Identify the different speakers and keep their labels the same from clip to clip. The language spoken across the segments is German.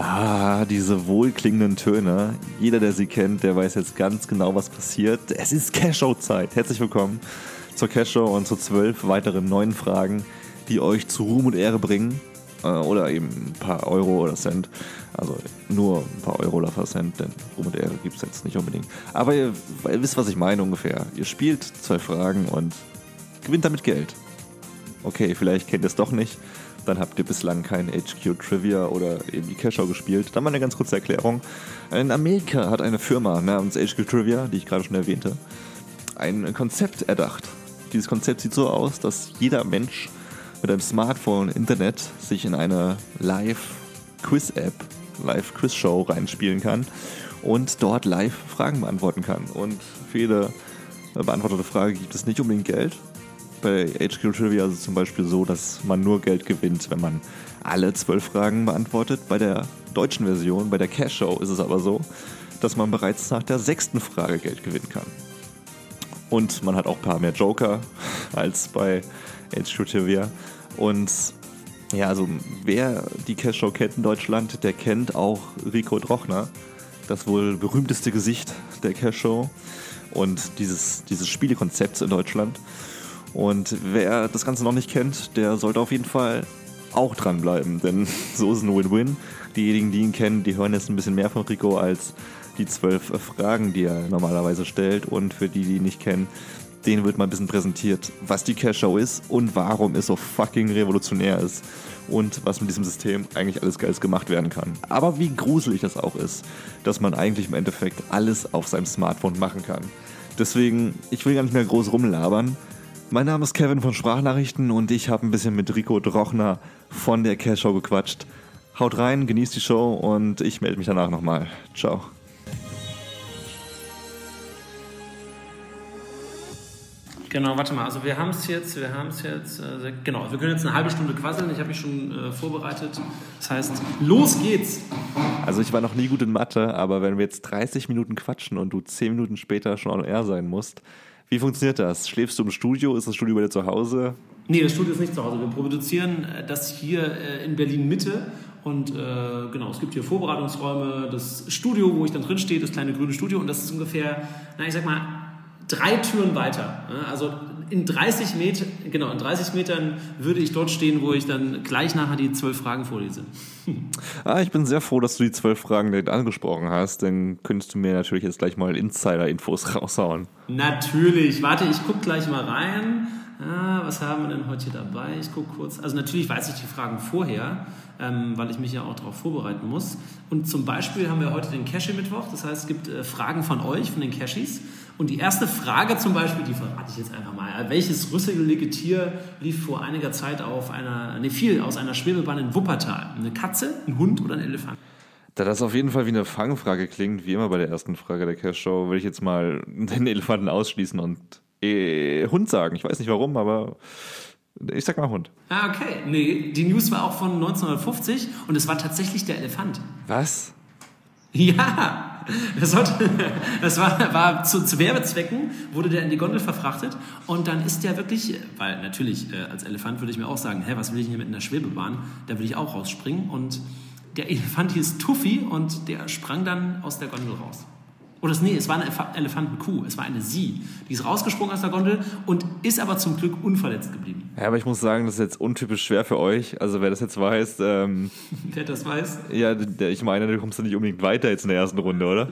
Speaker 1: Ah, diese wohlklingenden Töne. Jeder, der sie kennt, der weiß jetzt ganz genau, was passiert. Es ist Cash-Show-Zeit. Herzlich willkommen zur Cash-Show und zu zwölf weiteren neuen Fragen, die euch zu Ruhm und Ehre bringen. Äh, oder eben ein paar Euro oder Cent. Also nur ein paar Euro oder ein paar Cent, denn Ruhm und Ehre gibt es jetzt nicht unbedingt. Aber ihr, ihr wisst, was ich meine ungefähr. Ihr spielt zwölf Fragen und gewinnt damit Geld. Okay, vielleicht kennt ihr es doch nicht dann habt ihr bislang kein HQ Trivia oder eben die Cashow gespielt. Dann mal eine ganz kurze Erklärung. In Amerika hat eine Firma namens HQ Trivia, die ich gerade schon erwähnte, ein Konzept erdacht. Dieses Konzept sieht so aus, dass jeder Mensch mit einem Smartphone, Internet sich in eine Live-Quiz-App, Live-Quiz-Show reinspielen kann und dort live Fragen beantworten kann. Und für jede beantwortete Frage gibt es nicht unbedingt Geld, bei HQ Trivia ist es zum Beispiel so, dass man nur Geld gewinnt, wenn man alle zwölf Fragen beantwortet. Bei der deutschen Version, bei der Cash Show, ist es aber so, dass man bereits nach der sechsten Frage Geld gewinnen kann. Und man hat auch ein paar mehr Joker als bei HQ Trivia. Und ja, also wer die Cash Show kennt in Deutschland, der kennt auch Rico Drochner, das wohl berühmteste Gesicht der Cash Show und dieses, dieses Spielekonzepts in Deutschland. Und wer das Ganze noch nicht kennt, der sollte auf jeden Fall auch dranbleiben, denn so ist ein Win-Win. Diejenigen, die ihn kennen, die hören jetzt ein bisschen mehr von Rico als die zwölf Fragen, die er normalerweise stellt. Und für die, die ihn nicht kennen, denen wird mal ein bisschen präsentiert, was die Cash Show ist und warum es so fucking revolutionär ist und was mit diesem System eigentlich alles Geiles gemacht werden kann. Aber wie gruselig das auch ist, dass man eigentlich im Endeffekt alles auf seinem Smartphone machen kann. Deswegen, ich will gar nicht mehr groß rumlabern. Mein Name ist Kevin von Sprachnachrichten und ich habe ein bisschen mit Rico Drochner von der Cash Show gequatscht. Haut rein, genießt die Show und ich melde mich danach nochmal. Ciao.
Speaker 2: Genau, warte mal. Also wir haben es jetzt, wir haben es jetzt, äh, genau, wir können jetzt eine halbe Stunde quasseln. Ich habe mich schon äh, vorbereitet. Das heißt, los geht's.
Speaker 1: Also ich war noch nie gut in Mathe, aber wenn wir jetzt 30 Minuten quatschen und du 10 Minuten später schon on air sein musst, wie funktioniert das? Schläfst du im Studio? Ist das Studio bei dir zu Hause?
Speaker 2: Nee, das Studio ist nicht zu Hause. Wir produzieren äh, das hier äh, in Berlin Mitte. Und äh, genau, es gibt hier Vorbereitungsräume, das Studio, wo ich dann drin stehe, das kleine grüne Studio. Und das ist ungefähr, na, ich sag mal, drei Türen weiter. Also in 30 Metern, genau, in 30 Metern würde ich dort stehen, wo ich dann gleich nachher die zwölf Fragen vorlese.
Speaker 1: Ah, ich bin sehr froh, dass du die zwölf Fragen direkt angesprochen hast, denn könntest du mir natürlich jetzt gleich mal Insider-Infos raushauen.
Speaker 2: Natürlich. Warte, ich gucke gleich mal rein. Ah, was haben wir denn heute hier dabei? Ich gucke kurz. Also natürlich weiß ich die Fragen vorher, ähm, weil ich mich ja auch darauf vorbereiten muss. Und zum Beispiel haben wir heute den Cashy-Mittwoch. Das heißt, es gibt äh, Fragen von euch, von den Cashys. Und die erste Frage zum Beispiel, die verrate ich jetzt einfach mal. Welches rüsselige Tier lief vor einiger Zeit auf einer, ne, viel aus einer Schwebebahn in Wuppertal? Eine Katze, ein Hund oder ein Elefant?
Speaker 1: Da das auf jeden Fall wie eine Fangfrage klingt, wie immer bei der ersten Frage der Cash Show, würde ich jetzt mal den Elefanten ausschließen und äh, Hund sagen. Ich weiß nicht warum, aber ich sag mal Hund.
Speaker 2: Ah, okay. Nee, die News war auch von 1950 und es war tatsächlich der Elefant.
Speaker 1: Was?
Speaker 2: Ja, das, sollte, das war, war zu, zu, Werbezwecken, wurde der in die Gondel verfrachtet und dann ist der wirklich, weil natürlich äh, als Elefant würde ich mir auch sagen, hä, was will ich hier mit einer Schwebebahn? Da will ich auch rausspringen und der Elefant hieß Tuffy und der sprang dann aus der Gondel raus. Oder nee, es war eine Elefantenkuh, es war eine Sie. Die ist rausgesprungen aus der Gondel und ist aber zum Glück unverletzt geblieben.
Speaker 1: Ja, aber ich muss sagen, das ist jetzt untypisch schwer für euch. Also wer das jetzt weiß... Ähm,
Speaker 2: wer das weiß?
Speaker 1: Ja, ich meine, du kommst ja nicht unbedingt weiter jetzt in der ersten Runde, oder?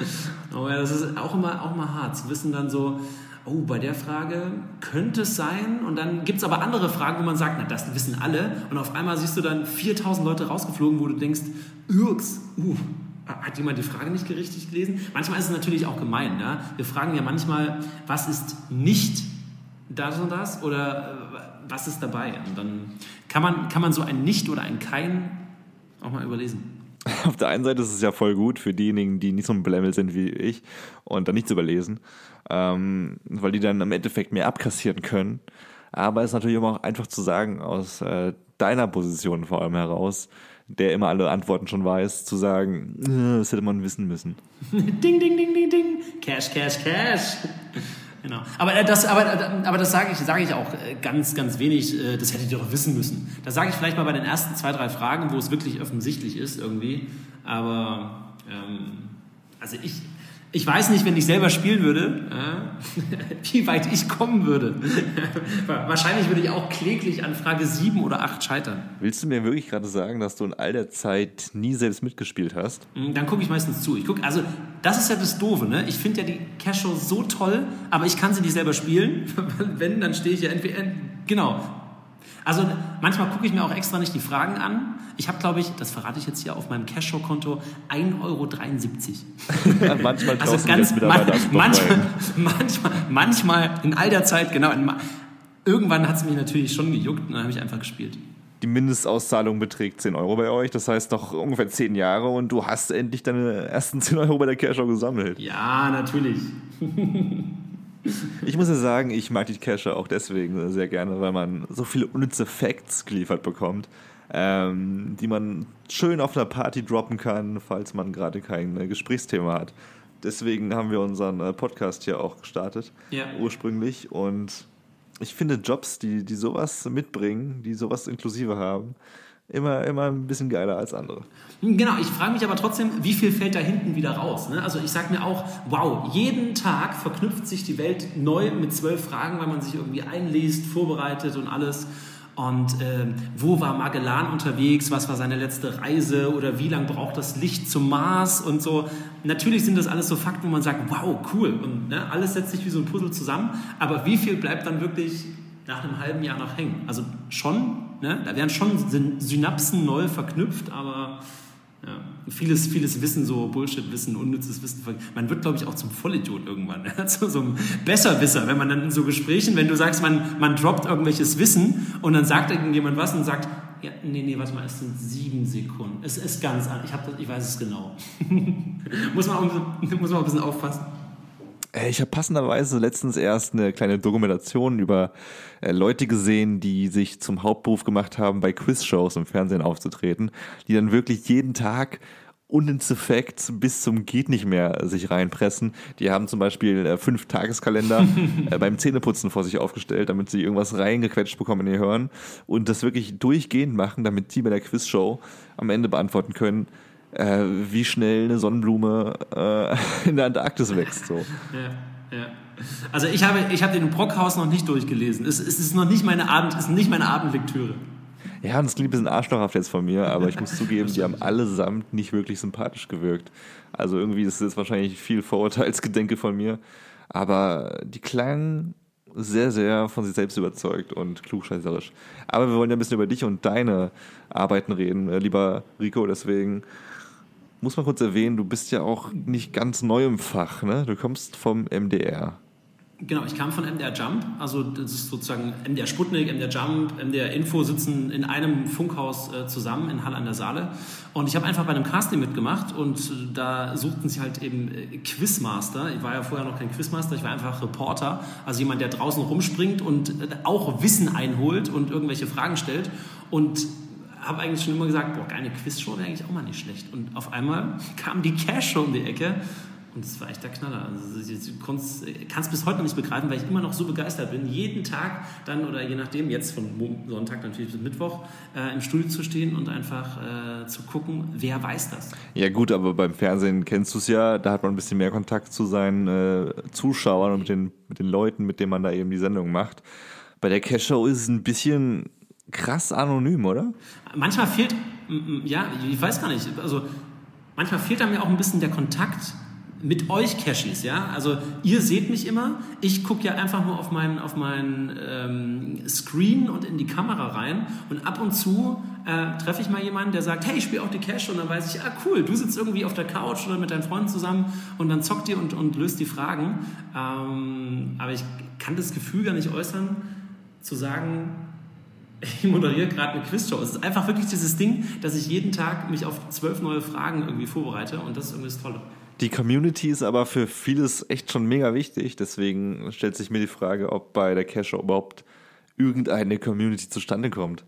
Speaker 2: oh ja, das ist auch immer, auch immer hart zu wissen dann so, oh, bei der Frage könnte es sein. Und dann gibt es aber andere Fragen, wo man sagt, na, das wissen alle. Und auf einmal siehst du dann 4000 Leute rausgeflogen, wo du denkst, Irks, uh, hat jemand die Frage nicht richtig gelesen? Manchmal ist es natürlich auch gemein. Ne? Wir fragen ja manchmal, was ist nicht das und das oder äh, was ist dabei? Und dann kann man, kann man so ein Nicht oder ein Kein auch mal überlesen.
Speaker 1: Auf der einen Seite ist es ja voll gut für diejenigen, die nicht so ein Blemmel sind wie ich und dann nichts überlesen, ähm, weil die dann im Endeffekt mehr abkassieren können. Aber es ist natürlich immer auch einfach zu sagen, aus äh, deiner Position vor allem heraus, der immer alle Antworten schon weiß, zu sagen, äh, das hätte man wissen müssen.
Speaker 2: ding, ding, ding, ding, ding. Cash, cash, cash. Genau. Aber äh, das, aber, äh, aber das sage ich, sage ich auch ganz, ganz wenig. Das hättet ihr doch wissen müssen. Das sage ich vielleicht mal bei den ersten zwei, drei Fragen, wo es wirklich offensichtlich ist irgendwie. Aber ähm, also ich, ich weiß nicht, wenn ich selber spielen würde, äh, wie weit ich kommen würde. Wahrscheinlich würde ich auch kläglich an Frage 7 oder 8 scheitern.
Speaker 1: Willst du mir wirklich gerade sagen, dass du in all der Zeit nie selbst mitgespielt hast?
Speaker 2: Hm, dann gucke ich meistens zu. Ich guck, also das ist ja das Doofe, ne? Ich finde ja die Cash-Show so toll, aber ich kann sie nicht selber spielen. wenn, dann stehe ich ja entweder... Genau, also manchmal gucke ich mir auch extra nicht die Fragen an. Ich habe, glaube ich, das verrate ich jetzt hier auf meinem Cashshow-Konto, 1,73 Euro.
Speaker 1: manchmal
Speaker 2: also ganz, man, manchmal, manchmal, manchmal, in all der Zeit, genau. In, irgendwann hat es mich natürlich schon gejuckt und dann habe ich einfach gespielt.
Speaker 1: Die Mindestauszahlung beträgt 10 Euro bei euch, das heißt doch ungefähr 10 Jahre und du hast endlich deine ersten 10 Euro bei der Cashshow gesammelt.
Speaker 2: Ja, natürlich.
Speaker 1: Ich muss ja sagen, ich mag die Cache auch deswegen sehr gerne, weil man so viele unnütze Facts geliefert bekommt, ähm, die man schön auf einer Party droppen kann, falls man gerade kein äh, Gesprächsthema hat. Deswegen haben wir unseren äh, Podcast hier auch gestartet, ja. ursprünglich. Und ich finde Jobs, die, die sowas mitbringen, die sowas inklusive haben, immer, immer ein bisschen geiler als andere.
Speaker 2: Genau, ich frage mich aber trotzdem, wie viel fällt da hinten wieder raus? Ne? Also ich sage mir auch, wow, jeden Tag verknüpft sich die Welt neu mit zwölf Fragen, weil man sich irgendwie einliest, vorbereitet und alles. Und äh, wo war Magellan unterwegs? Was war seine letzte Reise? Oder wie lange braucht das Licht zum Mars? Und so. Natürlich sind das alles so Fakten, wo man sagt, wow, cool. Und ne, alles setzt sich wie so ein Puzzle zusammen. Aber wie viel bleibt dann wirklich nach einem halben Jahr noch hängen. Also schon, ne? da werden schon Synapsen neu verknüpft, aber ja, vieles, vieles Wissen, so Bullshit-Wissen, unnützes Wissen. Man wird, glaube ich, auch zum Vollidiot irgendwann, zu so einem Besserwisser, wenn man dann in so Gesprächen, wenn du sagst, man, man droppt irgendwelches Wissen und dann sagt irgendjemand was und sagt, ja, nee, nee, warte mal, es sind sieben Sekunden. Es ist ganz anders. Ich, ich weiß es genau. muss, man auch, muss man auch ein bisschen aufpassen.
Speaker 1: Äh, ich habe passenderweise letztens erst eine kleine Dokumentation über äh, Leute gesehen, die sich zum Hauptberuf gemacht haben, bei Quizshows im Fernsehen aufzutreten, die dann wirklich jeden Tag unnütze Facts bis zum geht nicht mehr sich reinpressen. Die haben zum Beispiel äh, fünf Tageskalender äh, beim Zähneputzen vor sich aufgestellt, damit sie irgendwas reingequetscht bekommen in ihr Hören und das wirklich durchgehend machen, damit sie bei der Quizshow am Ende beantworten können, äh, wie schnell eine Sonnenblume äh, in der Antarktis wächst. So.
Speaker 2: Ja, ja. Also ich habe, ich habe den Brockhaus noch nicht durchgelesen. Es, es ist noch nicht meine Abend, ist nicht meine Abendlektüre.
Speaker 1: Ja, und es klingt ein bisschen arschlochhaft jetzt von mir, aber ich muss zugeben, die haben allesamt nicht wirklich sympathisch gewirkt. Also irgendwie ist es wahrscheinlich viel Vorurteilsgedenke von mir, aber die klangen sehr, sehr von sich selbst überzeugt und klugscheißerisch. Aber wir wollen ja ein bisschen über dich und deine Arbeiten reden, äh, lieber Rico, deswegen muss man kurz erwähnen, du bist ja auch nicht ganz neu im Fach, ne? Du kommst vom MDR.
Speaker 2: Genau, ich kam von MDR Jump, also das ist sozusagen MDR Sputnik, MDR Jump, MDR Info sitzen in einem Funkhaus äh, zusammen in Halle an der Saale. Und ich habe einfach bei einem Casting mitgemacht und äh, da suchten sie halt eben äh, Quizmaster. Ich war ja vorher noch kein Quizmaster, ich war einfach Reporter, also jemand, der draußen rumspringt und auch Wissen einholt und irgendwelche Fragen stellt. Und habe eigentlich schon immer gesagt, boah, eine Quizshow wäre eigentlich auch mal nicht schlecht. Und auf einmal kam die Cash-Show um die Ecke und das war echt der Knaller. Also, du kannst, bis heute noch nicht begreifen, weil ich immer noch so begeistert bin, jeden Tag dann oder je nachdem, jetzt von Sonntag natürlich bis Mittwoch, äh, im Studio zu stehen und einfach äh, zu gucken, wer weiß das.
Speaker 1: Ja gut, aber beim Fernsehen kennst du es ja, da hat man ein bisschen mehr Kontakt zu seinen äh, Zuschauern und mit den, mit den Leuten, mit denen man da eben die Sendung macht. Bei der Cash-Show ist es ein bisschen krass anonym, oder?
Speaker 2: Manchmal fehlt, ja, ich weiß gar nicht, also manchmal fehlt da mir auch ein bisschen der Kontakt mit euch Cashies, ja. Also ihr seht mich immer, ich gucke ja einfach nur auf meinen, auf meinen ähm, Screen und in die Kamera rein und ab und zu äh, treffe ich mal jemanden, der sagt, hey, ich spiele auch die Cash und dann weiß ich, ah cool, du sitzt irgendwie auf der Couch oder mit deinen Freunden zusammen und dann zockt ihr und, und löst die Fragen. Ähm, aber ich kann das Gefühl gar nicht äußern, zu sagen, ich moderiere gerade eine Quizshow. Es ist einfach wirklich dieses Ding, dass ich jeden Tag mich auf zwölf neue Fragen irgendwie vorbereite und das ist irgendwie das Tolle.
Speaker 1: Die Community ist aber für vieles echt schon mega wichtig. Deswegen stellt sich mir die Frage, ob bei der Cash überhaupt irgendeine Community zustande kommt.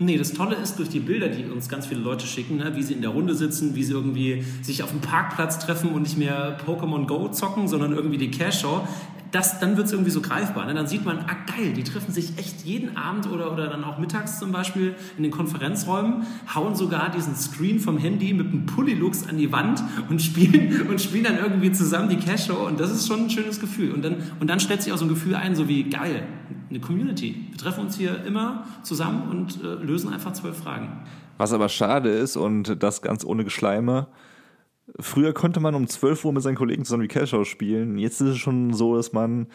Speaker 2: Nee, das Tolle ist durch die Bilder, die uns ganz viele Leute schicken, ne, wie sie in der Runde sitzen, wie sie irgendwie sich auf dem Parkplatz treffen und nicht mehr Pokémon Go zocken, sondern irgendwie die Cash Show. Das, dann wird es irgendwie so greifbar. Ne? Dann sieht man, ah geil, die treffen sich echt jeden Abend oder, oder dann auch mittags zum Beispiel in den Konferenzräumen, hauen sogar diesen Screen vom Handy mit einem Pullylux an die Wand und spielen, und spielen dann irgendwie zusammen die Cash Show und das ist schon ein schönes Gefühl. Und dann, und dann stellt sich auch so ein Gefühl ein, so wie geil, eine Community. Wir treffen uns hier immer zusammen und äh, lösen einfach zwölf Fragen.
Speaker 1: Was aber schade ist und das ganz ohne Geschleime, früher konnte man um 12 Uhr mit seinen Kollegen zusammen die Cash spielen. Jetzt ist es schon so, dass man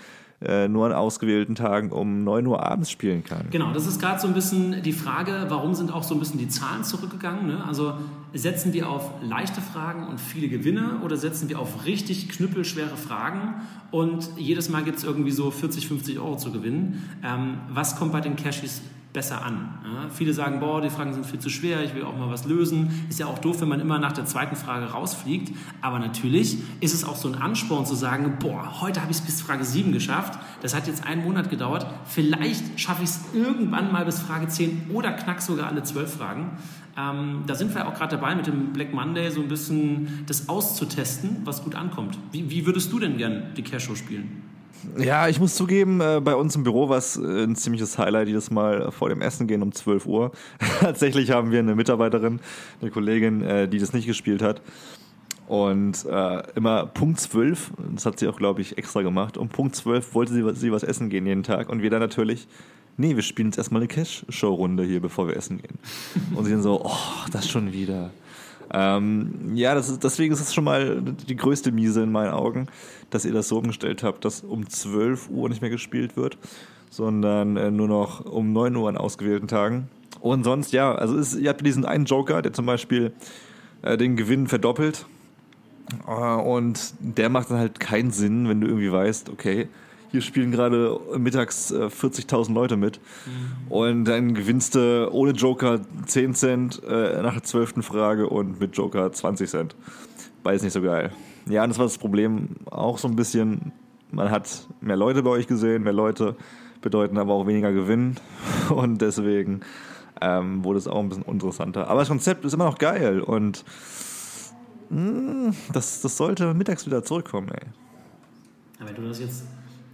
Speaker 1: äh, nur an ausgewählten Tagen um 9 Uhr abends spielen kann.
Speaker 2: Genau, das ist gerade so ein bisschen die Frage, warum sind auch so ein bisschen die Zahlen zurückgegangen? Ne? Also setzen wir auf leichte Fragen und viele Gewinne oder setzen wir auf richtig knüppelschwere Fragen und jedes Mal gibt es irgendwie so 40, 50 Euro zu gewinnen? Ähm, was kommt bei den Cashies besser an. Ja, viele sagen, boah, die Fragen sind viel zu schwer, ich will auch mal was lösen. Ist ja auch doof, wenn man immer nach der zweiten Frage rausfliegt. Aber natürlich ist es auch so ein Ansporn zu sagen, boah, heute habe ich es bis Frage 7 geschafft. Das hat jetzt einen Monat gedauert. Vielleicht schaffe ich es irgendwann mal bis Frage 10 oder knack sogar alle zwölf Fragen. Ähm, da sind wir auch gerade dabei, mit dem Black Monday so ein bisschen das auszutesten, was gut ankommt. Wie, wie würdest du denn gern die Cash-Show spielen?
Speaker 1: Ja, ich muss zugeben, äh, bei uns im Büro war es äh, ein ziemliches Highlight jedes Mal vor dem Essen gehen um 12 Uhr. Tatsächlich haben wir eine Mitarbeiterin, eine Kollegin, äh, die das nicht gespielt hat. Und äh, immer Punkt 12, das hat sie auch, glaube ich, extra gemacht, um Punkt 12 wollte sie, sie was essen gehen jeden Tag. Und wir dann natürlich, nee, wir spielen jetzt erstmal eine Cash-Show-Runde hier, bevor wir essen gehen. Und sie dann so, oh, das schon wieder. Ähm, ja, das ist, deswegen ist es schon mal die größte Miese in meinen Augen, dass ihr das so umgestellt habt, dass um 12 Uhr nicht mehr gespielt wird, sondern äh, nur noch um 9 Uhr an ausgewählten Tagen. Und sonst, ja, also ist, ihr habt diesen einen Joker, der zum Beispiel äh, den Gewinn verdoppelt. Äh, und der macht dann halt keinen Sinn, wenn du irgendwie weißt, okay, hier spielen gerade mittags äh, 40.000 Leute mit. Mhm. Und dann gewinnst du ohne Joker 10 Cent äh, nach der zwölften Frage und mit Joker 20 Cent. Beides nicht so geil. Ja, und das war das Problem auch so ein bisschen. Man hat mehr Leute bei euch gesehen, mehr Leute bedeuten aber auch weniger Gewinn. Und deswegen ähm, wurde es auch ein bisschen interessanter. Aber das Konzept ist immer noch geil und mh, hm, das, das sollte mittags wieder zurückkommen, ey.
Speaker 2: Wenn du das jetzt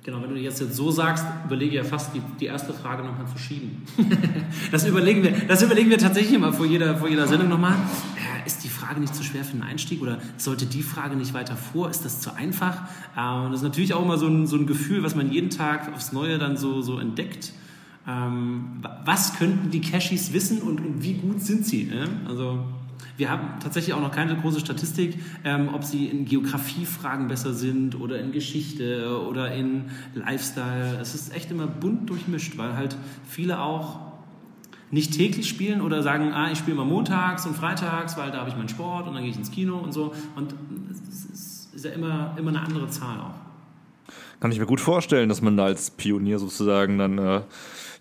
Speaker 2: Genau, wenn du jetzt, jetzt so sagst, überlege ja fast die, die erste Frage nochmal zu schieben. das, überlegen wir, das überlegen wir tatsächlich immer vor jeder, vor jeder Sendung nochmal. Äh, ist die Frage nicht zu schwer für den Einstieg oder sollte die Frage nicht weiter vor? Ist das zu einfach? Äh, und das ist natürlich auch immer so ein, so ein Gefühl, was man jeden Tag aufs Neue dann so, so entdeckt. Ähm, was könnten die Cashies wissen und, und wie gut sind sie? Ne? Also wir haben tatsächlich auch noch keine große Statistik, ähm, ob sie in Geografiefragen besser sind oder in Geschichte oder in Lifestyle. Es ist echt immer bunt durchmischt, weil halt viele auch nicht täglich spielen oder sagen, ah, ich spiele mal montags und freitags, weil da habe ich meinen Sport und dann gehe ich ins Kino und so. Und es ist ja immer, immer eine andere Zahl auch.
Speaker 1: Kann ich mir gut vorstellen, dass man da als Pionier sozusagen dann äh,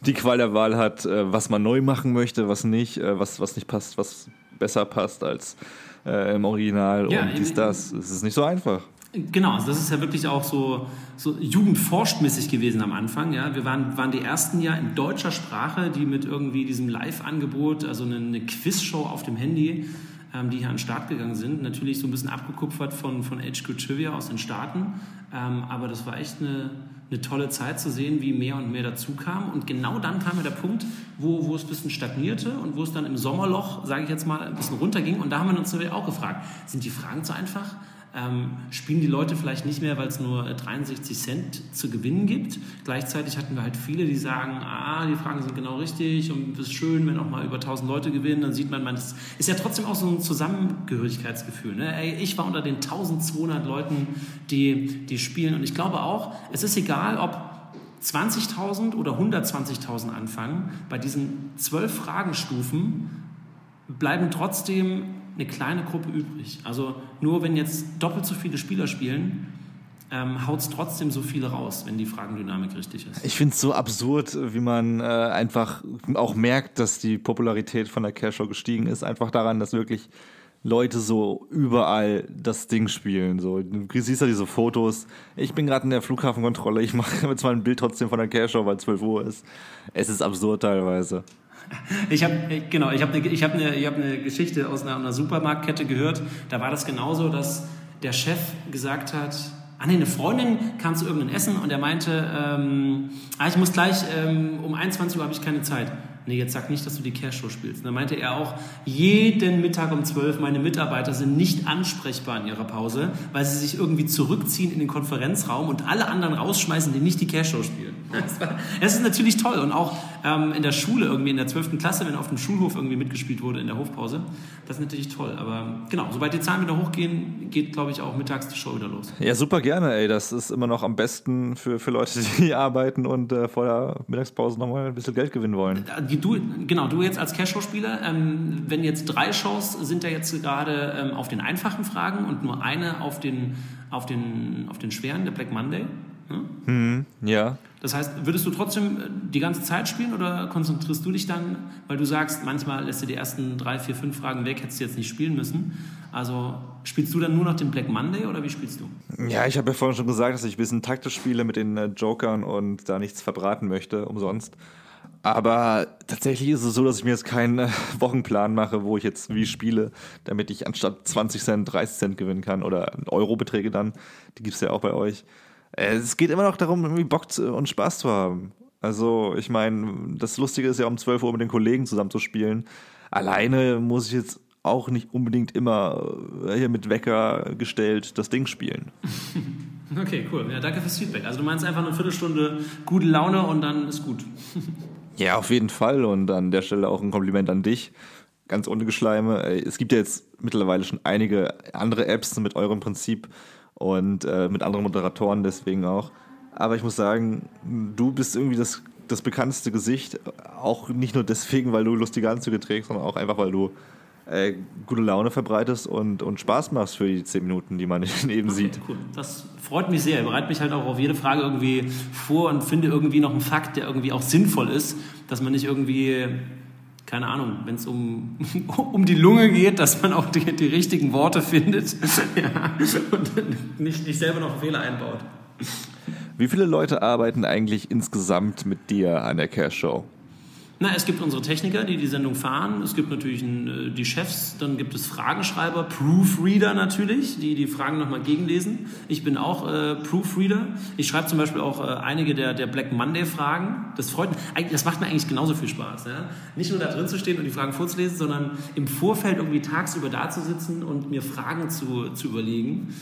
Speaker 1: die Qual der Wahl hat, äh, was man neu machen möchte, was nicht, äh, was, was nicht passt, was besser passt als äh, im Original ja, und dies, das. Es ist nicht so einfach.
Speaker 2: Genau, also das ist ja wirklich auch so, so jugendforschmäßig gewesen am Anfang. Ja. Wir waren, waren die ersten ja in deutscher Sprache, die mit irgendwie diesem Live-Angebot, also eine, eine Quizshow auf dem Handy, ähm, die hier an den Start gegangen sind. Natürlich so ein bisschen abgekupfert von, von HQ Trivia aus den Staaten. Ähm, aber das war echt eine, eine tolle Zeit zu sehen, wie mehr und mehr dazu kam. Und genau dann kam ja der Punkt, wo, wo es ein bisschen stagnierte und wo es dann im Sommerloch, sage ich jetzt mal, ein bisschen runterging. Und da haben wir uns natürlich auch gefragt, sind die Fragen zu einfach? Ähm, spielen die Leute vielleicht nicht mehr, weil es nur 63 äh, Cent zu gewinnen gibt. Gleichzeitig hatten wir halt viele, die sagen, ah, die Fragen sind genau richtig und es ist schön, wenn auch mal über 1000 Leute gewinnen, dann sieht man, man das ist ja trotzdem auch so ein Zusammengehörigkeitsgefühl. Ne? Ey, ich war unter den 1200 Leuten, die, die spielen und ich glaube auch, es ist egal, ob 20.000 oder 120.000 anfangen, bei diesen zwölf Fragenstufen bleiben trotzdem eine kleine Gruppe übrig. Also nur wenn jetzt doppelt so viele Spieler spielen, ähm, haut es trotzdem so viele raus, wenn die Fragendynamik richtig ist.
Speaker 1: Ich finde es so absurd, wie man äh, einfach auch merkt, dass die Popularität von der Cash Show gestiegen ist. Einfach daran, dass wirklich Leute so überall das Ding spielen. So, du siehst ja diese Fotos. Ich bin gerade in der Flughafenkontrolle. Ich mache jetzt mal ein Bild trotzdem von der Cash Show, weil 12 Uhr ist. Es ist absurd teilweise.
Speaker 2: Ich habe genau, ich habe eine ich habe eine ich habe eine Geschichte aus einer, einer Supermarktkette gehört. Da war das genauso, dass der Chef gesagt hat, Ah nee, eine Freundin kam zu irgendeinem Essen und er meinte, ähm, ah, ich muss gleich, ähm, um 21 Uhr habe ich keine Zeit nee, jetzt sag nicht, dass du die Cash-Show spielst. Und dann meinte er auch, jeden Mittag um 12, meine Mitarbeiter sind nicht ansprechbar in ihrer Pause, weil sie sich irgendwie zurückziehen in den Konferenzraum und alle anderen rausschmeißen, die nicht die Cash-Show spielen. Das ist natürlich toll. Und auch ähm, in der Schule, irgendwie in der 12. Klasse, wenn auf dem Schulhof irgendwie mitgespielt wurde in der Hofpause, das ist natürlich toll. Aber genau, sobald die Zahlen wieder hochgehen, geht, glaube ich, auch mittags die Show wieder los.
Speaker 1: Ja, super gerne, ey. Das ist immer noch am besten für, für Leute, die arbeiten und äh, vor der Mittagspause nochmal ein bisschen Geld gewinnen wollen.
Speaker 2: Die du, genau, du jetzt als Cash-Show-Spieler, ähm, wenn jetzt drei Shows sind ja jetzt gerade ähm, auf den einfachen Fragen und nur eine auf den, auf den, auf den schweren, der Black Monday.
Speaker 1: Ne? Hm, ja.
Speaker 2: Das heißt, würdest du trotzdem äh, die ganze Zeit spielen oder konzentrierst du dich dann, weil du sagst, manchmal lässt du die ersten drei, vier, fünf Fragen weg, hättest du jetzt nicht spielen müssen. Also spielst du dann nur noch den Black Monday oder wie spielst du?
Speaker 1: Ja, ich habe ja vorhin schon gesagt, dass ich ein bisschen taktisch spiele mit den äh, Jokern und da nichts verbraten möchte, umsonst. Aber tatsächlich ist es so, dass ich mir jetzt keinen äh, Wochenplan mache, wo ich jetzt wie spiele, damit ich anstatt 20 Cent 30 Cent gewinnen kann oder Eurobeträge dann. Die gibt es ja auch bei euch. Äh, es geht immer noch darum, irgendwie Bock und Spaß zu haben. Also, ich meine, das Lustige ist ja, um 12 Uhr mit den Kollegen zusammen zu spielen. Alleine muss ich jetzt auch nicht unbedingt immer äh, hier mit Wecker gestellt das Ding spielen.
Speaker 2: Okay, cool. Ja, danke fürs Feedback. Also du meinst einfach eine Viertelstunde gute Laune und dann ist gut.
Speaker 1: Ja, auf jeden Fall. Und an der Stelle auch ein Kompliment an dich. Ganz ohne Geschleime. Es gibt ja jetzt mittlerweile schon einige andere Apps mit eurem Prinzip und äh, mit anderen Moderatoren deswegen auch. Aber ich muss sagen, du bist irgendwie das, das bekannteste Gesicht. Auch nicht nur deswegen, weil du lustige Anzüge trägst, sondern auch einfach, weil du äh, gute Laune verbreitest und, und Spaß machst für die zehn Minuten, die man eben okay, sieht.
Speaker 2: Cool. Das freut mich sehr. Ich bereite mich halt auch auf jede Frage irgendwie vor und finde irgendwie noch einen Fakt, der irgendwie auch sinnvoll ist, dass man nicht irgendwie keine Ahnung, wenn es um, um die Lunge geht, dass man auch die, die richtigen Worte findet ja, und nicht, nicht selber noch Fehler einbaut.
Speaker 1: Wie viele Leute arbeiten eigentlich insgesamt mit dir an der Care Show?
Speaker 2: Na, es gibt unsere Techniker, die die Sendung fahren. Es gibt natürlich ein, äh, die Chefs. Dann gibt es Fragenschreiber, Proofreader natürlich, die die Fragen nochmal gegenlesen. Ich bin auch äh, Proofreader. Ich schreibe zum Beispiel auch äh, einige der, der Black Monday-Fragen. Das freut mich. Das macht mir eigentlich genauso viel Spaß. Ja? Nicht nur da drin zu stehen und die Fragen vorzulesen, sondern im Vorfeld irgendwie tagsüber da zu sitzen und mir Fragen zu, zu überlegen.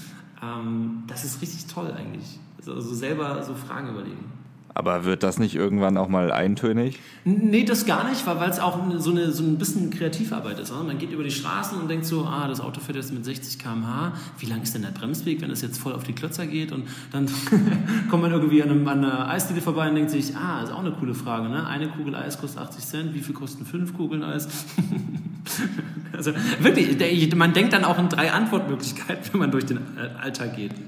Speaker 2: Ähm, das ist richtig toll eigentlich. Also selber so Fragen überlegen.
Speaker 1: Aber wird das nicht irgendwann auch mal eintönig?
Speaker 2: Nee, das gar nicht, weil es auch so, eine, so ein bisschen Kreativarbeit ist. Oder? Man geht über die Straßen und denkt so, ah, das Auto fährt jetzt mit 60 km/h. Wie lang ist denn der Bremsweg, wenn es jetzt voll auf die Klötzer geht? Und dann kommt man irgendwie an, einem, an einer Eisdiele vorbei und denkt sich, ah, ist auch eine coole Frage. Ne? Eine Kugel Eis kostet 80 Cent, wie viel kosten fünf Kugeln Eis? also wirklich, man denkt dann auch in drei Antwortmöglichkeiten, wenn man durch den Alltag geht.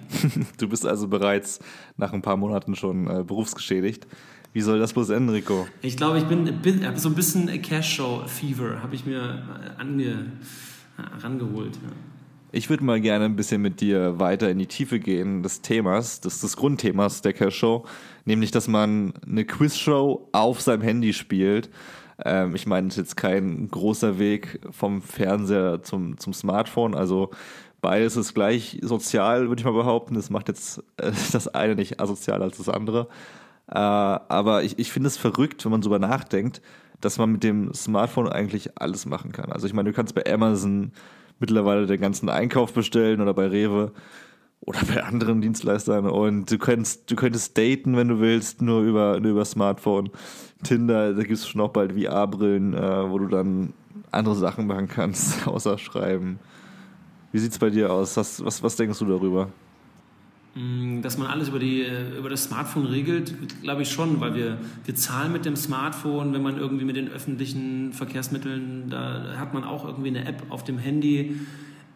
Speaker 1: Du bist also bereits nach ein paar Monaten schon äh, berufsgeschehen beschädigt. Wie soll das bloß enden, Rico?
Speaker 2: Ich glaube, ich bin so ein bisschen Cash-Show-Fever, habe ich mir äh, ange, rangeholt. Ja.
Speaker 1: Ich würde mal gerne ein bisschen mit dir weiter in die Tiefe gehen des Themas, des, des Grundthemas der Cash-Show, nämlich, dass man eine Quiz-Show auf seinem Handy spielt. Ähm, ich meine, es ist jetzt kein großer Weg vom Fernseher zum, zum Smartphone, also beides ist gleich sozial, würde ich mal behaupten. Das macht jetzt äh, das eine nicht asozial als das andere. Äh, aber ich, ich finde es verrückt, wenn man darüber nachdenkt, dass man mit dem Smartphone eigentlich alles machen kann. Also ich meine, du kannst bei Amazon mittlerweile den ganzen Einkauf bestellen oder bei Rewe oder bei anderen Dienstleistern und du könntest, du könntest daten, wenn du willst, nur über, nur über Smartphone. Tinder, da gibt es schon auch bald VR-Brillen, äh, wo du dann andere Sachen machen kannst, außer schreiben. Wie sieht es bei dir aus? Was, was, was denkst du darüber?
Speaker 2: Mm, dass man alles über, die, äh, über das Smartphone regelt, glaube ich schon, weil wir, wir zahlen mit dem Smartphone, wenn man irgendwie mit den öffentlichen Verkehrsmitteln, da hat man auch irgendwie eine App auf dem Handy.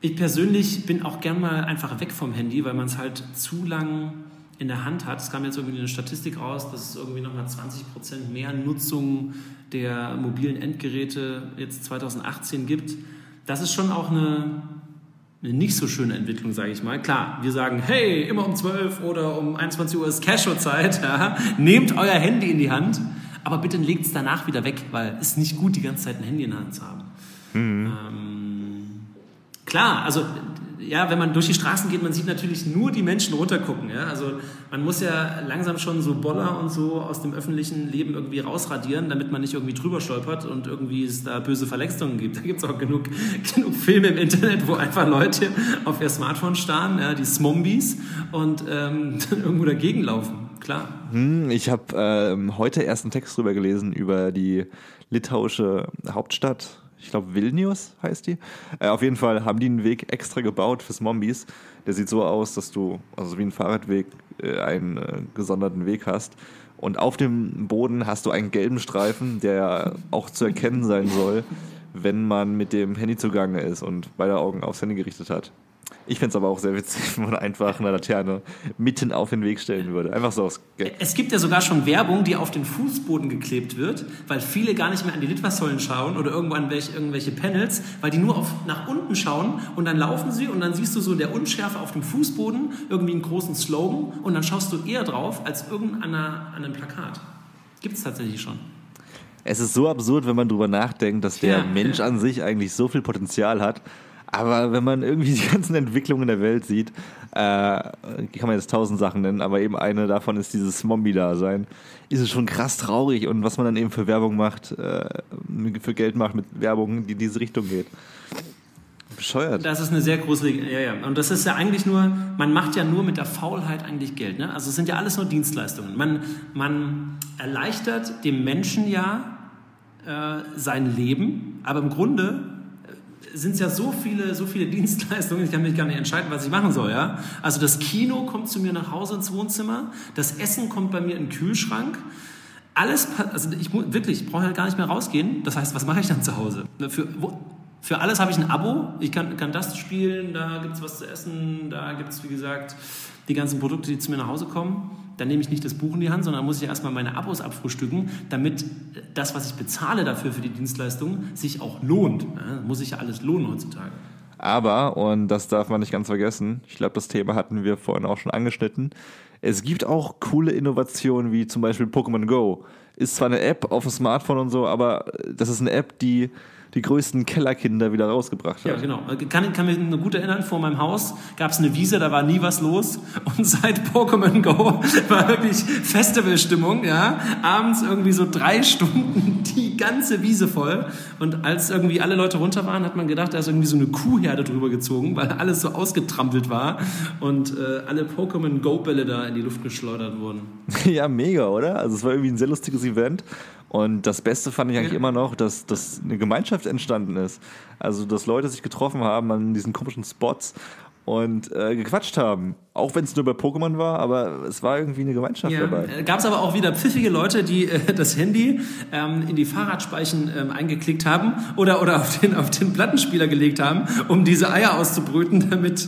Speaker 2: Ich persönlich bin auch gern mal einfach weg vom Handy, weil man es halt zu lang in der Hand hat. Es kam jetzt irgendwie eine Statistik raus, dass es irgendwie nochmal 20 Prozent mehr Nutzung der mobilen Endgeräte jetzt 2018 gibt. Das ist schon auch eine, eine nicht so schöne Entwicklung, sage ich mal. Klar, wir sagen, hey, immer um 12 oder um 21 Uhr ist Cashow-Zeit, ja. nehmt euer Handy in die Hand. Aber bitte legt es danach wieder weg, weil es ist nicht gut, die ganze Zeit ein Handy in der Hand zu haben. Mhm. Ähm, klar, also ja, wenn man durch die Straßen geht, man sieht natürlich nur die Menschen runtergucken. Ja? Also man muss ja langsam schon so Boller und so aus dem öffentlichen Leben irgendwie rausradieren, damit man nicht irgendwie drüber stolpert und irgendwie es da böse Verletzungen gibt. Da gibt es auch genug, genug Filme im Internet, wo einfach Leute auf ihr Smartphone starren, ja, die Smombies, und ähm, dann irgendwo dagegen laufen. Klar.
Speaker 1: Hm, ich habe ähm, heute erst einen Text drüber gelesen über die litauische Hauptstadt ich glaube Vilnius heißt die. Äh, auf jeden Fall haben die einen Weg extra gebaut für Zombies. Der sieht so aus, dass du, also wie ein Fahrradweg, äh, einen äh, gesonderten Weg hast. Und auf dem Boden hast du einen gelben Streifen, der auch zu erkennen sein soll, wenn man mit dem Handy zugange ist und beide Augen aufs Handy gerichtet hat. Ich fände es aber auch sehr witzig, wenn man einfach eine Laterne mitten auf den Weg stellen würde. Einfach so aus
Speaker 2: Gag. Es gibt ja sogar schon Werbung, die auf den Fußboden geklebt wird, weil viele gar nicht mehr an die Litfaßsäulen schauen oder irgendwo an welche, irgendwelche Panels, weil die nur auf, nach unten schauen und dann laufen sie und dann siehst du so der Unschärfe auf dem Fußboden irgendwie einen großen Slogan und dann schaust du eher drauf als irgendein an einem Plakat. Gibt es tatsächlich schon.
Speaker 1: Es ist so absurd, wenn man darüber nachdenkt, dass der ja, Mensch an sich eigentlich so viel Potenzial hat aber wenn man irgendwie die ganzen Entwicklungen der Welt sieht, äh, kann man jetzt tausend Sachen nennen, aber eben eine davon ist dieses Zombie-Dasein, ist es schon krass traurig und was man dann eben für Werbung macht, äh, für Geld macht mit Werbung, die in diese Richtung geht. Bescheuert.
Speaker 2: Das ist eine sehr große, ja, ja. Und das ist ja eigentlich nur, man macht ja nur mit der Faulheit eigentlich Geld. Ne? Also es sind ja alles nur Dienstleistungen. Man, man erleichtert dem Menschen ja äh, sein Leben, aber im Grunde sind es ja so viele, so viele Dienstleistungen, ich kann mich gar nicht entscheiden, was ich machen soll. Ja? Also das Kino kommt zu mir nach Hause ins Wohnzimmer, das Essen kommt bei mir in den Kühlschrank. Alles, also ich wirklich, ich brauche ja gar nicht mehr rausgehen. Das heißt, was mache ich dann zu Hause? Für, wo, für alles habe ich ein Abo. Ich kann, kann das spielen, da gibt es was zu essen, da gibt es, wie gesagt, die ganzen Produkte, die zu mir nach Hause kommen dann nehme ich nicht das Buch in die Hand, sondern muss ich erstmal meine Abos abfrühstücken, damit das, was ich bezahle dafür für die Dienstleistung, sich auch lohnt. Ja, muss sich ja alles lohnen heutzutage.
Speaker 1: Aber, und das darf man nicht ganz vergessen, ich glaube, das Thema hatten wir vorhin auch schon angeschnitten, es gibt auch coole Innovationen wie zum Beispiel Pokémon Go. Ist zwar eine App auf dem Smartphone und so, aber das ist eine App, die die größten Kellerkinder wieder rausgebracht hat.
Speaker 2: Ja, genau. Kann, kann mich gut erinnern, vor meinem Haus gab es eine Wiese, da war nie was los. Und seit Pokémon Go war wirklich Festivalstimmung, ja. Abends irgendwie so drei Stunden die ganze Wiese voll. Und als irgendwie alle Leute runter waren, hat man gedacht, da ist irgendwie so eine Kuhherde drüber gezogen, weil alles so ausgetrampelt war und äh, alle Pokémon Go-Bälle da in die Luft geschleudert wurden.
Speaker 1: ja, mega, oder? Also es war irgendwie ein sehr lustiges Event. Und das Beste fand ich eigentlich immer noch, dass, dass eine Gemeinschaft entstanden ist. Also, dass Leute sich getroffen haben an diesen komischen Spots und äh, gequatscht haben. Auch wenn es nur bei Pokémon war, aber es war irgendwie eine Gemeinschaft ja. dabei.
Speaker 2: Äh, Gab es aber auch wieder pfiffige Leute, die äh, das Handy ähm, in die Fahrradspeichen ähm, eingeklickt haben oder, oder auf, den, auf den Plattenspieler gelegt haben, um diese Eier auszubrüten, damit.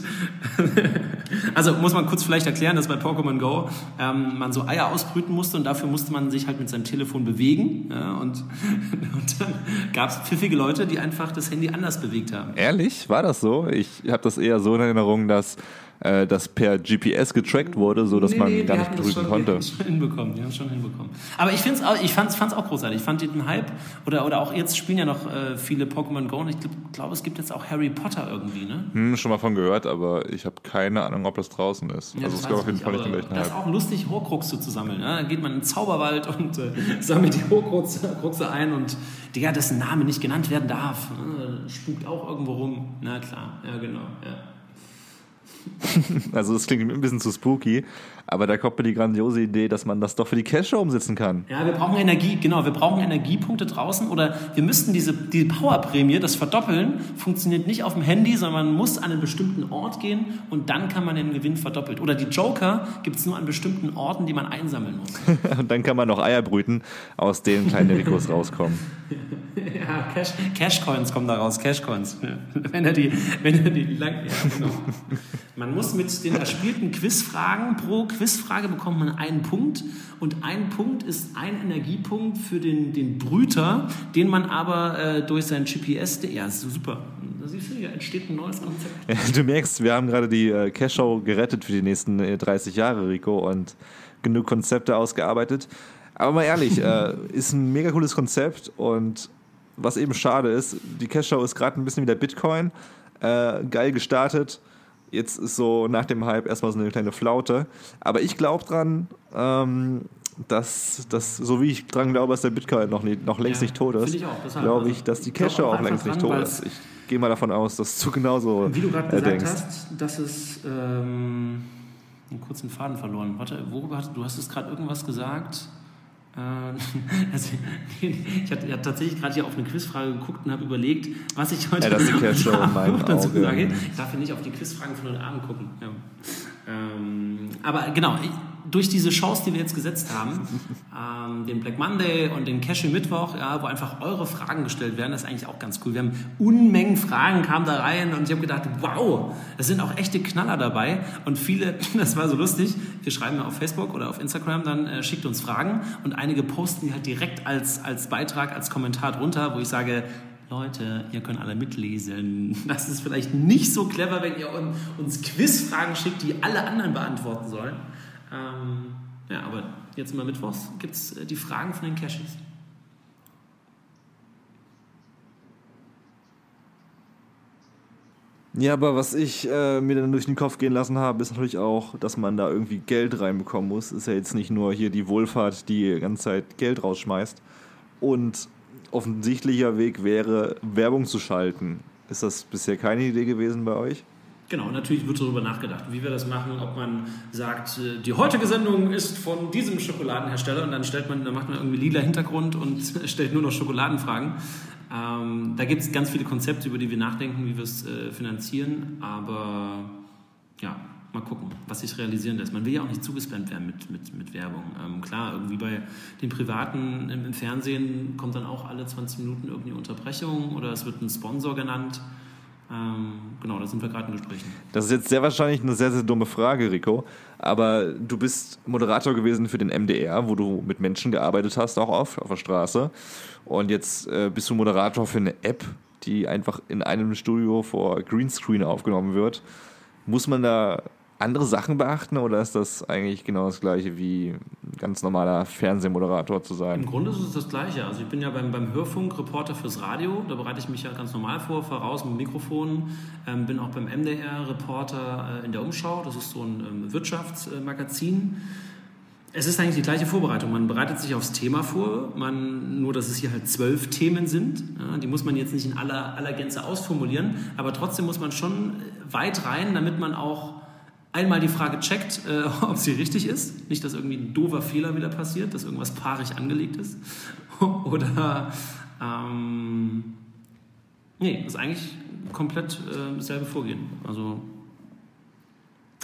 Speaker 2: also muss man kurz vielleicht erklären, dass bei Pokémon Go ähm, man so Eier ausbrüten musste und dafür musste man sich halt mit seinem Telefon bewegen. Ja, und, und dann gab es pfiffige Leute, die einfach das Handy anders bewegt haben.
Speaker 1: Ehrlich? War das so? Ich habe das eher so in Erinnerung, dass äh, das per GPS getrackt wurde, so dass nee, man nee, gar nicht drücken konnte. Die haben es
Speaker 2: schon hinbekommen, die haben es schon hinbekommen. Aber ich es ich fand's, fand's auch großartig. Ich fand den Hype, oder, oder auch jetzt spielen ja noch äh, viele Pokémon Go und ich glaube, glaub, es gibt jetzt auch Harry Potter irgendwie, ne?
Speaker 1: Hm, schon mal von gehört, aber ich habe keine Ahnung, ob das draußen ist. Ja, also es gab auf jeden Fall nicht den gleichen
Speaker 2: Hype. Das ist auch lustig, Horcruxe zu sammeln. Ne? Da geht man in den Zauberwald und äh, sammelt die Horcruxe ein und der, dessen Name nicht genannt werden darf, ne? spukt auch irgendwo rum. Na klar, ja genau, ja.
Speaker 1: Also das klingt ein bisschen zu spooky, aber da kommt mir die grandiose Idee, dass man das doch für die Cash-Show umsetzen kann.
Speaker 2: Ja, wir brauchen Energie, genau, wir brauchen Energiepunkte draußen oder wir müssten diese die Powerprämie, das Verdoppeln, funktioniert nicht auf dem Handy, sondern man muss an einen bestimmten Ort gehen und dann kann man den Gewinn verdoppelt. Oder die Joker gibt es nur an bestimmten Orten, die man einsammeln muss.
Speaker 1: und dann kann man noch Eier brüten, aus denen kleine Rikos rauskommen.
Speaker 2: Ja, Cash, Cashcoins kommen da raus, Cashcoins. Wenn er die, wenn er die lang, ja, genau. Man muss mit den erspielten Quizfragen, pro Quizfrage bekommt man einen Punkt und ein Punkt ist ein Energiepunkt für den, den Brüter, den man aber äh, durch sein GPS, ja, super. Da siehst du, hier entsteht ein neues Konzept.
Speaker 1: Du merkst, wir haben gerade die äh, Cash-Show gerettet für die nächsten äh, 30 Jahre, Rico, und genug Konzepte ausgearbeitet. Aber mal ehrlich, äh, ist ein mega cooles Konzept und was eben schade ist, die Cash Show ist gerade ein bisschen wie der Bitcoin. Äh, geil gestartet. Jetzt ist so nach dem Hype erstmal so eine kleine Flaute. Aber ich glaube dran, ähm, dass, dass, so wie ich dran glaube, dass der Bitcoin noch, nie, noch längst
Speaker 2: Ja,
Speaker 1: nicht tot ist, glaube
Speaker 2: also,
Speaker 1: ich, dass die Cash
Speaker 2: auch
Speaker 1: auch längst nicht tot ist. Ich gehe mal davon aus, dass du genauso
Speaker 2: Wie du gerade
Speaker 1: äh,
Speaker 2: gesagt
Speaker 1: denkst.
Speaker 2: hast, dass es ähm, einen kurzen Faden verloren. Warte, worüber hast du hast es gerade irgendwas gesagt? Äh, also, ich hatte ja tatsächlich gerade hier auf eine Quizfrage geguckt und habe überlegt, was ich heute
Speaker 1: Ja, das ist die Cash Show in meinen
Speaker 2: dazu
Speaker 1: Augen.
Speaker 2: sage. Ich darf ja nicht auf die Quizfragen von heute Abend gucken. Ja. Ähm, aber genau, ich- durch diese Shows, die wir jetzt gesetzt haben, ähm, den Black Monday und den Cashew Mittwoch, ja, wo einfach eure Fragen gestellt werden, das ist eigentlich auch ganz cool. Wir haben Unmengen Fragen kamen da rein und ich habe gedacht, wow, es sind auch echte Knaller dabei und viele, das war so lustig, wir schreiben ja auf Facebook oder auf Instagram, dann äh, schickt uns Fragen und einige posten die halt direkt als, als Beitrag, als Kommentar drunter, wo ich sage, Leute, ihr könnt alle mitlesen. Das ist vielleicht nicht so clever, wenn ihr un- uns Quizfragen schickt, die alle anderen beantworten sollen. Ähm, ja, aber jetzt immer Mittwochs gibt es die Fragen von den Cashies.
Speaker 1: Ja, aber was ich äh, mir dann durch den Kopf gehen lassen habe, ist natürlich auch, dass man da irgendwie Geld reinbekommen muss. Ist ja jetzt nicht nur hier die Wohlfahrt, die die ganze Zeit Geld rausschmeißt. Und offensichtlicher Weg wäre, Werbung zu schalten. Ist das bisher keine Idee gewesen bei euch?
Speaker 2: Genau, natürlich wird darüber nachgedacht, wie wir das machen, ob man sagt, äh, die heutige Sendung ist von diesem Schokoladenhersteller und dann stellt man, dann macht man irgendwie lila Hintergrund und stellt nur noch Schokoladenfragen. Ähm, da gibt es ganz viele Konzepte, über die wir nachdenken, wie wir es äh, finanzieren, aber ja, mal gucken, was sich realisieren lässt. Man will ja auch nicht zugespammt werden mit, mit, mit Werbung. Ähm, klar, irgendwie bei den Privaten im, im Fernsehen kommt dann auch alle 20 Minuten irgendwie Unterbrechung oder es wird ein Sponsor genannt. Ähm, genau, da sind wir gerade in Gesprächen.
Speaker 1: Das ist jetzt sehr wahrscheinlich eine sehr, sehr dumme Frage, Rico. Aber du bist Moderator gewesen für den MDR, wo du mit Menschen gearbeitet hast, auch oft auf der Straße. Und jetzt äh, bist du Moderator für eine App, die einfach in einem Studio vor Greenscreen aufgenommen wird. Muss man da andere Sachen beachten oder ist das eigentlich genau das gleiche wie ein ganz normaler Fernsehmoderator zu
Speaker 2: Im
Speaker 1: sein?
Speaker 2: Grunde ist es das Gleiche. Also ich bin ja beim, beim Hörfunk Reporter fürs Radio, da bereite ich mich ja ganz normal vor, voraus mit Mikrofon. Ähm, bin auch beim MDR Reporter äh, in der Umschau, das ist so ein ähm, Wirtschaftsmagazin. Es ist eigentlich die gleiche Vorbereitung. Man bereitet sich aufs Thema vor, man, nur dass es hier halt zwölf Themen sind. Ja, die muss man jetzt nicht in aller, aller Gänze ausformulieren, aber trotzdem muss man schon weit rein, damit man auch einmal die Frage checkt, äh, ob sie richtig ist. Nicht, dass irgendwie ein doofer Fehler wieder passiert, dass irgendwas paarig angelegt ist. Oder, ähm, nee, ist eigentlich komplett äh, dasselbe Vorgehen. Also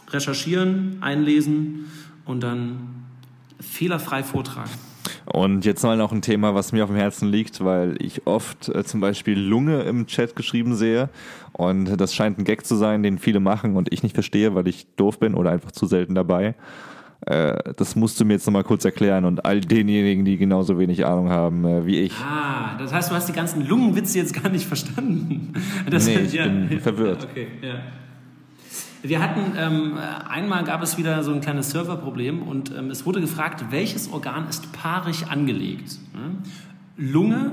Speaker 2: recherchieren, einlesen und dann fehlerfrei vortragen.
Speaker 1: Und jetzt mal noch ein Thema, was mir auf dem Herzen liegt, weil ich oft äh, zum Beispiel Lunge im Chat geschrieben sehe. Und das scheint ein Gag zu sein, den viele machen und ich nicht verstehe, weil ich doof bin oder einfach zu selten dabei. Äh, das musst du mir jetzt nochmal kurz erklären und all denjenigen, die genauso wenig Ahnung haben äh, wie ich.
Speaker 2: Ah, das heißt, du hast die ganzen Lungenwitze jetzt gar nicht verstanden. Das,
Speaker 1: Nee, ich bin verwirrt.
Speaker 2: Okay, ja. Wir hatten, ähm, einmal gab es wieder so ein kleines Serverproblem und ähm, es wurde gefragt, welches Organ ist paarig angelegt? Lunge,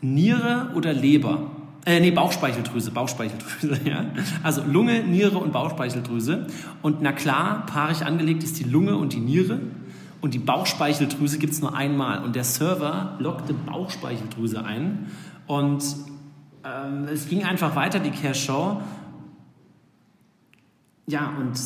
Speaker 2: Niere oder Leber? Äh, nee, Bauchspeicheldrüse, Bauchspeicheldrüse, ja. Also Lunge, Niere und Bauchspeicheldrüse. Und na klar, paarig angelegt ist die Lunge und die Niere. Und die Bauchspeicheldrüse gibt es nur einmal. Und der Server lockte Bauchspeicheldrüse ein. Und ähm, es ging einfach weiter, die Cash-Show. Ja, und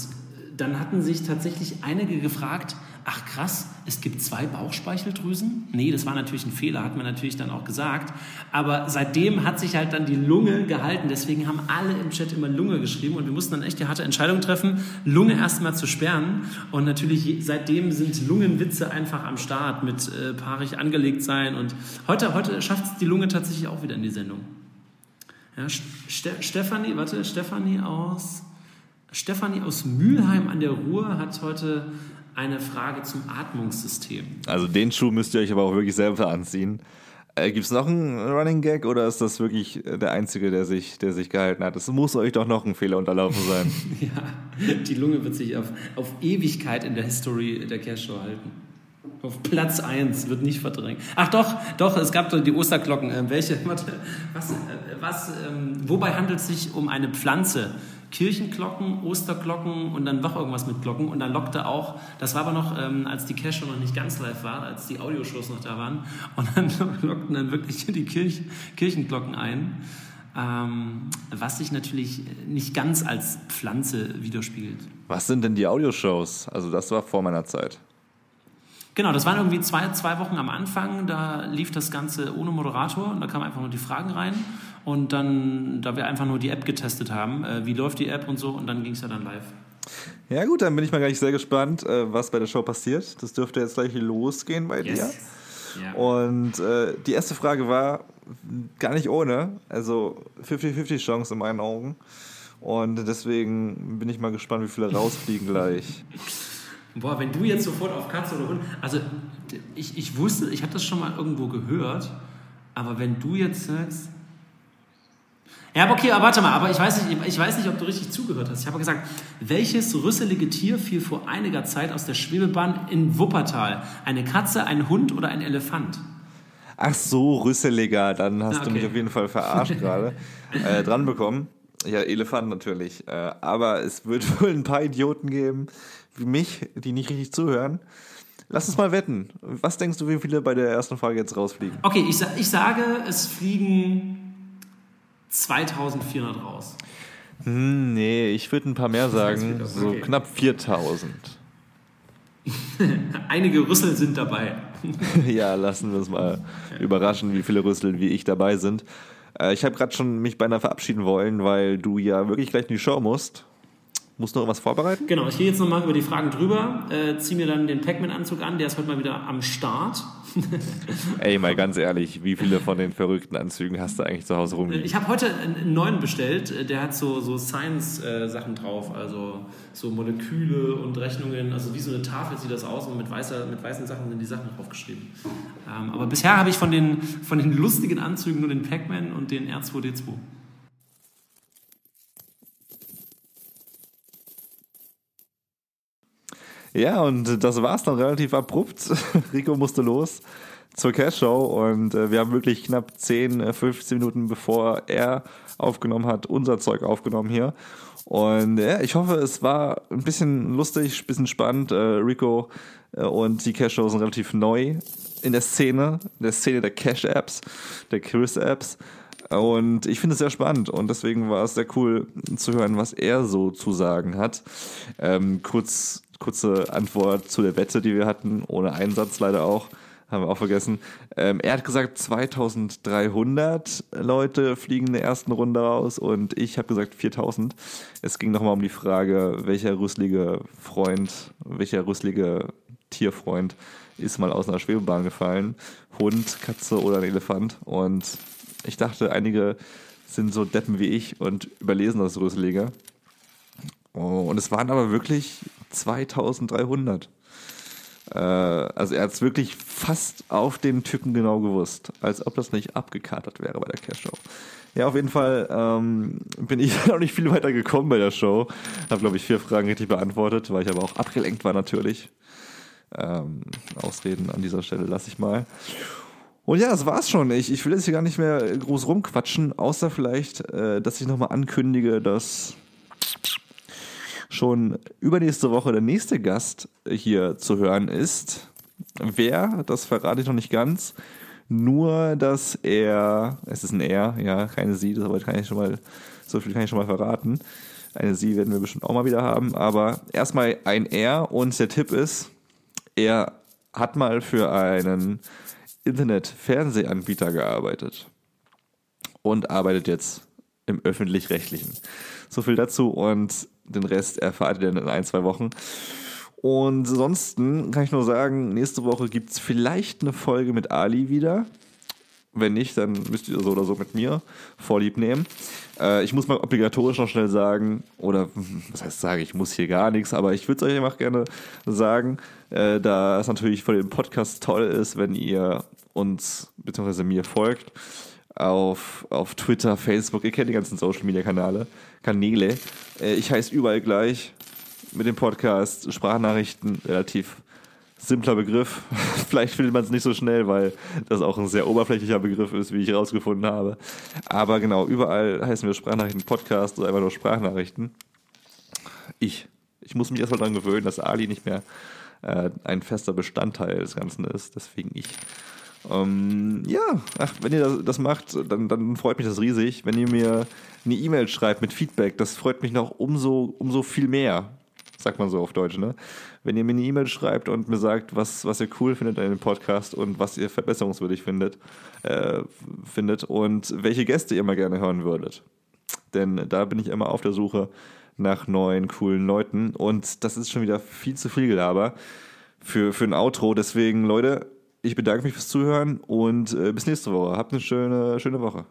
Speaker 2: dann hatten sich tatsächlich einige gefragt, ach krass, es gibt zwei Bauchspeicheldrüsen? Nee, das war natürlich ein Fehler, hat man natürlich dann auch gesagt. Aber seitdem hat sich halt dann die Lunge gehalten. Deswegen haben alle im Chat immer Lunge geschrieben und wir mussten dann echt die harte Entscheidung treffen, Lunge erstmal zu sperren. Und natürlich seitdem sind Lungenwitze einfach am Start mit äh, paarig angelegt sein. Und heute, heute schafft es die Lunge tatsächlich auch wieder in die Sendung. Ja, Ste Stefanie, warte, Stefanie aus, Stefanie aus Mülheim an der Ruhr hat heute eine Frage zum Atmungssystem.
Speaker 1: Also den Schuh müsst ihr euch aber auch wirklich selber anziehen. Äh, Gibt es noch einen Running Gag oder ist das wirklich äh, der einzige, der sich, der sich gehalten hat? Es muss euch doch noch ein Fehler unterlaufen sein.
Speaker 2: Ja, die Lunge wird sich auf, auf Ewigkeit in der History der Cash Show halten. Auf Platz 1 wird nicht verdrängt. Ach doch, doch, es gab doch die Osterglocken. Äh, welche? Warte, was, äh, was, ähm, wobei handelt es sich um eine Pflanze? Kirchenglocken, Osterglocken und dann noch irgendwas mit Glocken. Und dann lockte auch, das war aber noch, ähm, als die Cash noch nicht ganz live war, als die Audioshows noch da waren. Und dann lockten dann wirklich die Kirch, Kirchenglocken ein. Ähm, was sich natürlich nicht ganz als Pflanze widerspiegelt.
Speaker 1: Was sind denn die Audioshows? Also das war vor meiner Zeit.
Speaker 2: Genau, das waren irgendwie zwei, zwei Wochen am Anfang. Da lief das Ganze ohne Moderator und da kamen einfach nur die Fragen rein. Und dann, da wir einfach nur die App getestet haben, äh, wie läuft die App und so, und dann ging es ja dann live.
Speaker 1: Ja gut, dann bin ich mal gleich sehr gespannt, äh, was bei der Show passiert. Das dürfte jetzt gleich losgehen bei yes. dir. Ja. Und äh, die erste Frage war gar nicht ohne, also 50-50 Chance in meinen Augen. Und deswegen bin ich mal gespannt, wie viele rausfliegen gleich.
Speaker 2: Boah, wenn du jetzt sofort auf Katze oder Hund. Also, ich, ich wusste, ich habe das schon mal irgendwo gehört, aber wenn du jetzt sagst, ja, aber okay, aber warte mal, aber ich weiß, nicht, ich weiß nicht, ob du richtig zugehört hast. Ich habe gesagt, welches rüsselige Tier fiel vor einiger Zeit aus der Schwebebahn in Wuppertal? Eine Katze, ein Hund oder ein Elefant?
Speaker 1: Ach so, rüsseliger, dann hast ah, okay. du mich auf jeden Fall verarscht gerade. äh, dran bekommen. Ja, Elefant natürlich. Äh, aber es wird wohl ein paar Idioten geben, wie mich, die nicht richtig zuhören. Lass uns mal wetten. Was denkst du, wie viele bei der ersten Frage jetzt rausfliegen?
Speaker 2: Okay, ich, ich sage, es fliegen 2400 raus.
Speaker 1: Hm, nee, ich würde ein paar mehr sagen. So okay. knapp 4000.
Speaker 2: Einige Rüssel sind dabei.
Speaker 1: ja, lassen wir uns mal ja. überraschen, wie viele Rüssel wie ich dabei sind. Äh, ich habe gerade schon mich beinahe verabschieden wollen, weil du ja wirklich gleich in die Show musst. Musst du noch was vorbereiten?
Speaker 2: Genau, ich gehe jetzt nochmal über die Fragen drüber, äh, ziehe mir dann den Pac-Man-Anzug an, der ist heute mal wieder am Start.
Speaker 1: Ey, mal ganz ehrlich, wie viele von den verrückten Anzügen hast du eigentlich zu Hause rumliegen?
Speaker 2: Ich habe heute einen neuen bestellt, der hat so, so Science-Sachen drauf, also so Moleküle und Rechnungen, also wie so eine Tafel sieht das aus und mit, weißer, mit weißen Sachen sind die Sachen draufgeschrieben. Ähm, aber bisher habe ich von den, von den lustigen Anzügen nur den Pac-Man und den R2D2.
Speaker 1: Ja, und das war es dann relativ abrupt. Rico musste los zur Cash-Show und äh, wir haben wirklich knapp 10, 15 äh, Minuten bevor er aufgenommen hat, unser Zeug aufgenommen hier. Und ja, ich hoffe, es war ein bisschen lustig, ein bisschen spannend. Äh, Rico äh, und die Cash-Show sind relativ neu in der Szene, in der Szene der Cash-Apps, der Chris-Apps. Und ich finde es sehr spannend und deswegen war es sehr cool zu hören, was er so zu sagen hat. Ähm, kurz kurze Antwort zu der Wette, die wir hatten, ohne Einsatz leider auch. Haben wir auch vergessen. Ähm, er hat gesagt, 2300 Leute fliegen in der ersten Runde raus und ich habe gesagt 4000. Es ging nochmal um die Frage, welcher rüsslige Freund, welcher rüsslige Tierfreund ist mal aus einer Schwebebahn gefallen. Hund, Katze oder ein Elefant. Und ich dachte, einige sind so Deppen wie ich und überlesen das Rüsselige. Oh, und es waren aber wirklich 2300. Äh, also er hat es wirklich fast auf den Typen genau gewusst, als ob das nicht abgekatert wäre bei der Cash-Show. Ja, auf jeden Fall ähm, bin ich noch nicht viel weiter gekommen bei der Show. Habe, glaube ich, vier Fragen richtig beantwortet, weil ich aber auch abgelenkt war natürlich. Ähm, Ausreden an dieser Stelle lasse ich mal. Und ja, das war's schon. Ich, ich will jetzt hier gar nicht mehr groß rumquatschen, außer vielleicht, äh, dass ich nochmal ankündige, dass schon übernächste Woche der nächste Gast hier zu hören ist. Wer, das verrate ich noch nicht ganz. Nur, dass er, es ist ein Er, ja, keine Sie, das aber kann ich schon mal, so viel kann ich schon mal verraten. Eine Sie werden wir bestimmt auch mal wieder haben, aber erstmal ein Er und der Tipp ist, er hat mal für einen Internet-Fernsehanbieter gearbeitet und arbeitet jetzt im öffentlich-rechtlichen. So viel dazu und den Rest erfahrt ihr dann in ein, zwei Wochen. Und ansonsten kann ich nur sagen, nächste Woche gibt es vielleicht eine Folge mit Ali wieder. Wenn nicht, dann müsst ihr so oder so mit mir vorlieb nehmen. Äh, ich muss mal obligatorisch noch schnell sagen, oder was heißt sagen, ich muss hier gar nichts, aber ich würde es euch einfach gerne sagen, äh, da es natürlich für den Podcast toll ist, wenn ihr uns bzw. mir folgt auf, auf Twitter, Facebook, ihr kennt die ganzen Social Media Kanäle, Kanäle. Äh, ich heiße überall gleich mit dem Podcast, Sprachnachrichten relativ simpler Begriff. Vielleicht findet man es nicht so schnell, weil das auch ein sehr oberflächlicher Begriff ist, wie ich herausgefunden habe. Aber genau, überall heißen wir Sprachnachrichten Podcast oder einfach nur Sprachnachrichten. Ich. Ich muss mich erstmal daran gewöhnen, dass Ali nicht mehr äh, ein fester Bestandteil des Ganzen ist. Deswegen ich. Ähm, ja, ach, wenn ihr das, das macht, dann, dann freut mich das riesig. Wenn ihr mir eine E-Mail schreibt mit Feedback, das freut mich noch umso, umso viel mehr. Sagt man so auf Deutsch, ne? Wenn ihr mir eine E-Mail schreibt und mir sagt, was, was ihr cool findet an dem Podcast und was ihr verbesserungswürdig findet, äh, findet und welche Gäste ihr mal gerne hören würdet. Denn da bin ich immer auf der Suche nach neuen, coolen Leuten. Und das ist schon wieder viel zu viel Gelaber für, für ein Outro. Deswegen, Leute, ich bedanke mich fürs Zuhören und äh, bis nächste Woche. Habt eine schöne, schöne Woche.